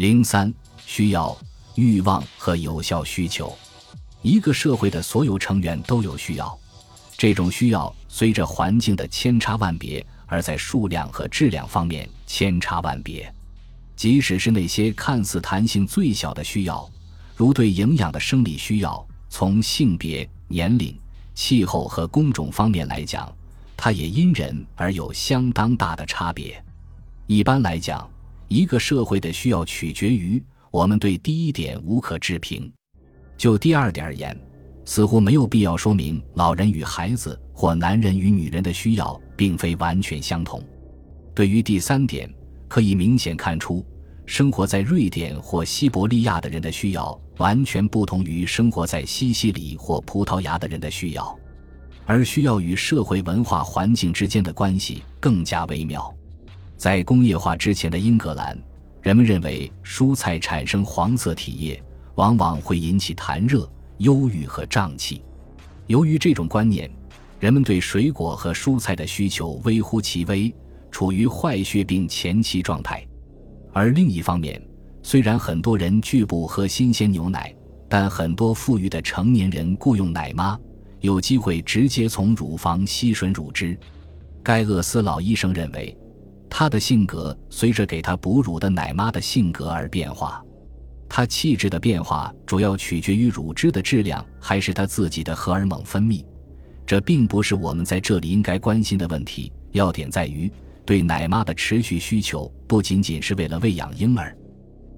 零三需要、欲望和有效需求。一个社会的所有成员都有需要，这种需要随着环境的千差万别，而在数量和质量方面千差万别。即使是那些看似弹性最小的需要，如对营养的生理需要，从性别、年龄、气候和工种方面来讲，它也因人而有相当大的差别。一般来讲，一个社会的需要取决于我们对第一点无可置评。就第二点而言，似乎没有必要说明老人与孩子或男人与女人的需要并非完全相同。对于第三点，可以明显看出，生活在瑞典或西伯利亚的人的需要完全不同于生活在西西里或葡萄牙的人的需要，而需要与社会文化环境之间的关系更加微妙。在工业化之前的英格兰，人们认为蔬菜产生黄色体液往往会引起痰热、忧郁和胀气。由于这种观念，人们对水果和蔬菜的需求微乎其微，处于坏血病前期状态。而另一方面，虽然很多人拒不喝新鲜牛奶，但很多富裕的成年人雇佣奶妈，有机会直接从乳房吸吮乳汁。盖厄斯老医生认为。他的性格随着给他哺乳的奶妈的性格而变化，他气质的变化主要取决于乳汁的质量还是他自己的荷尔蒙分泌。这并不是我们在这里应该关心的问题。要点在于，对奶妈的持续需求不仅仅是为了喂养婴儿，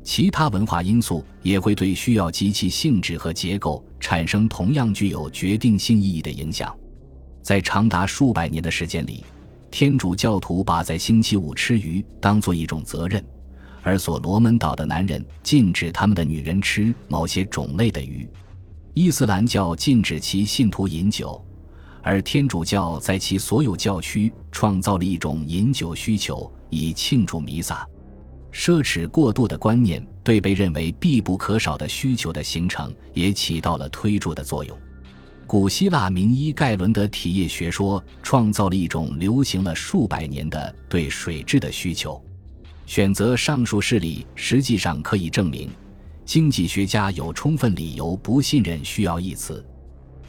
其他文化因素也会对需要及其性质和结构产生同样具有决定性意义的影响。在长达数百年的时间里。天主教徒把在星期五吃鱼当做一种责任，而所罗门岛的男人禁止他们的女人吃某些种类的鱼。伊斯兰教禁止其信徒饮酒，而天主教在其所有教区创造了一种饮酒需求，以庆祝弥撒。奢侈过度的观念对被认为必不可少的需求的形成也起到了推助的作用。古希腊名医盖伦的体液学说创造了一种流行了数百年的对水质的需求。选择上述事例实际上可以证明，经济学家有充分理由不信任“需要”一词。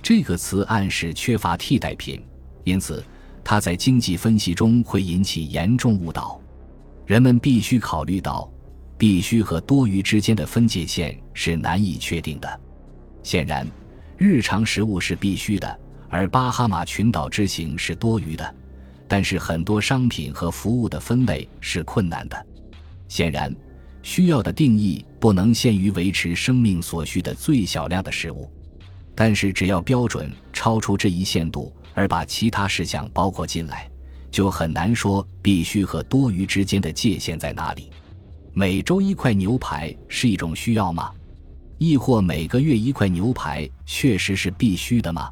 这个词暗示缺乏替代品，因此它在经济分析中会引起严重误导。人们必须考虑到，必须和多余之间的分界线是难以确定的。显然。日常食物是必须的，而巴哈马群岛之行是多余的。但是很多商品和服务的分类是困难的。显然，需要的定义不能限于维持生命所需的最小量的食物。但是，只要标准超出这一限度，而把其他事项包括进来，就很难说必须和多余之间的界限在哪里。每周一块牛排是一种需要吗？亦或每个月一块牛排确实是必须的吗？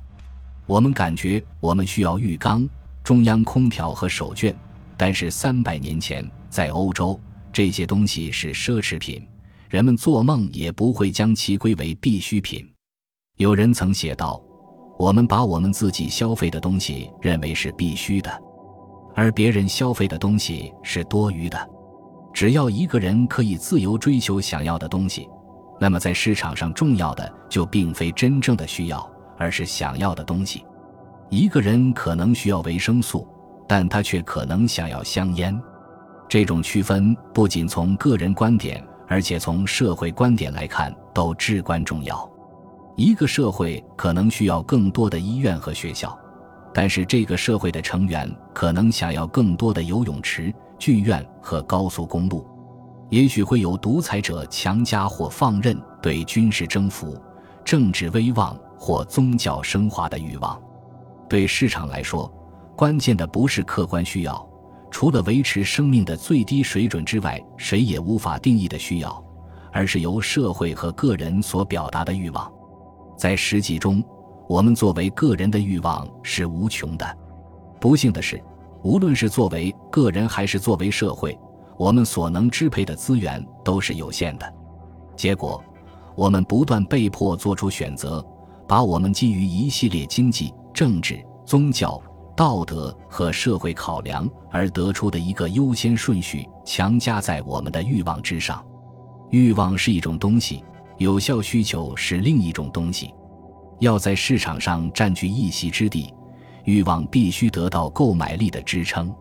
我们感觉我们需要浴缸、中央空调和手绢，但是三百年前在欧洲，这些东西是奢侈品，人们做梦也不会将其归为必需品。有人曾写道：“我们把我们自己消费的东西认为是必须的，而别人消费的东西是多余的。只要一个人可以自由追求想要的东西。”那么，在市场上重要的就并非真正的需要，而是想要的东西。一个人可能需要维生素，但他却可能想要香烟。这种区分不仅从个人观点，而且从社会观点来看都至关重要。一个社会可能需要更多的医院和学校，但是这个社会的成员可能想要更多的游泳池、剧院和高速公路。也许会有独裁者强加或放任对军事征服、政治威望或宗教升华的欲望。对市场来说，关键的不是客观需要，除了维持生命的最低水准之外，谁也无法定义的需要，而是由社会和个人所表达的欲望。在实际中，我们作为个人的欲望是无穷的。不幸的是，无论是作为个人还是作为社会。我们所能支配的资源都是有限的，结果，我们不断被迫做出选择，把我们基于一系列经济、政治、宗教、道德和社会考量而得出的一个优先顺序强加在我们的欲望之上。欲望是一种东西，有效需求是另一种东西。要在市场上占据一席之地，欲望必须得到购买力的支撑。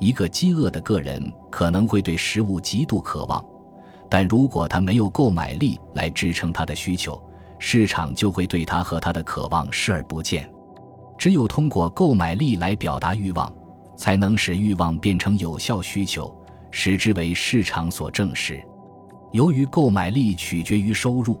一个饥饿的个人可能会对食物极度渴望，但如果他没有购买力来支撑他的需求，市场就会对他和他的渴望视而不见。只有通过购买力来表达欲望，才能使欲望变成有效需求，使之为市场所证实。由于购买力取决于收入，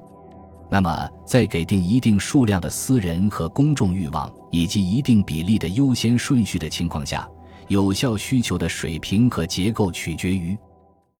那么在给定一定数量的私人和公众欲望以及一定比例的优先顺序的情况下，有效需求的水平和结构取决于。